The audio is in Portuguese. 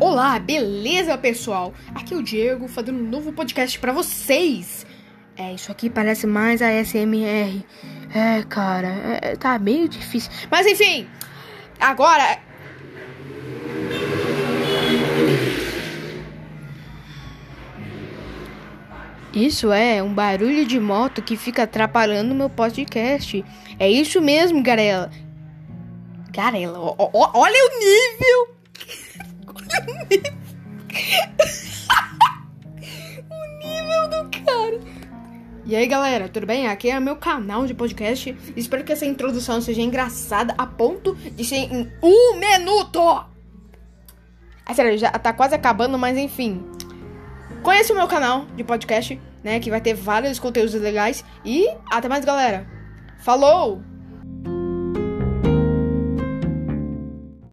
Olá, beleza, pessoal? Aqui é o Diego fazendo um novo podcast para vocês. É, isso aqui parece mais a SMR. É, cara, é, tá meio difícil. Mas enfim, agora. Isso é um barulho de moto que fica atrapalhando meu podcast. É isso mesmo, Garela. Garela, olha o nível! o nível! o do cara! E aí, galera, tudo bem? Aqui é meu canal de podcast. Espero que essa introdução seja engraçada a ponto de ser em um minuto! É sério, já tá quase acabando, mas enfim. Conheça o meu canal de podcast, né? Que vai ter vários conteúdos legais. E até mais, galera. Falou!